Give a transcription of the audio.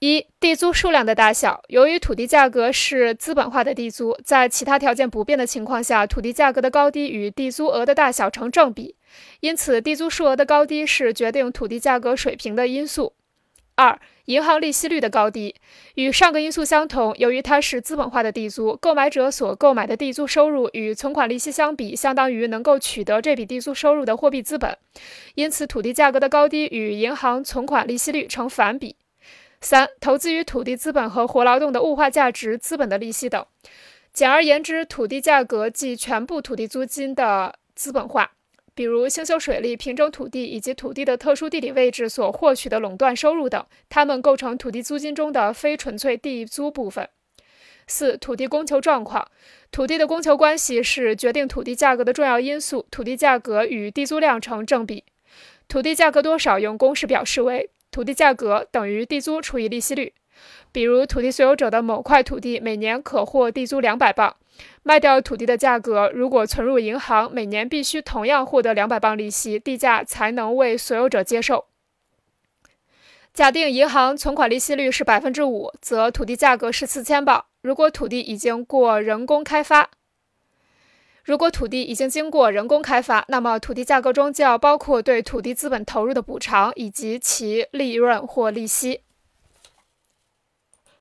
一、地租数量的大小。由于土地价格是资本化的地租，在其他条件不变的情况下，土地价格的高低与地租额的大小成正比，因此地租数额的高低是决定土地价格水平的因素。二、银行利息率的高低与上个因素相同，由于它是资本化的地租，购买者所购买的地租收入与存款利息相比，相当于能够取得这笔地租收入的货币资本，因此土地价格的高低与银行存款利息率成反比。三、投资于土地资本和活劳动的物化价值资本的利息等。简而言之，土地价格即全部土地租金的资本化。比如兴修水利、平整土地以及土地的特殊地理位置所获取的垄断收入等，它们构成土地租金中的非纯粹地租部分。四、土地供求状况，土地的供求关系是决定土地价格的重要因素，土地价格与地租量成正比。土地价格多少用公式表示为土地价格等于地租除以利息率。比如土地所有者的某块土地每年可获地租两百磅。卖掉土地的价格，如果存入银行，每年必须同样获得两百磅利息，地价才能为所有者接受。假定银行存款利息率是百分之五，则土地价格是四千磅。如果土地已经过人工开发，如果土地已经经过人工开发，那么土地价格中就要包括对土地资本投入的补偿以及其利润或利息。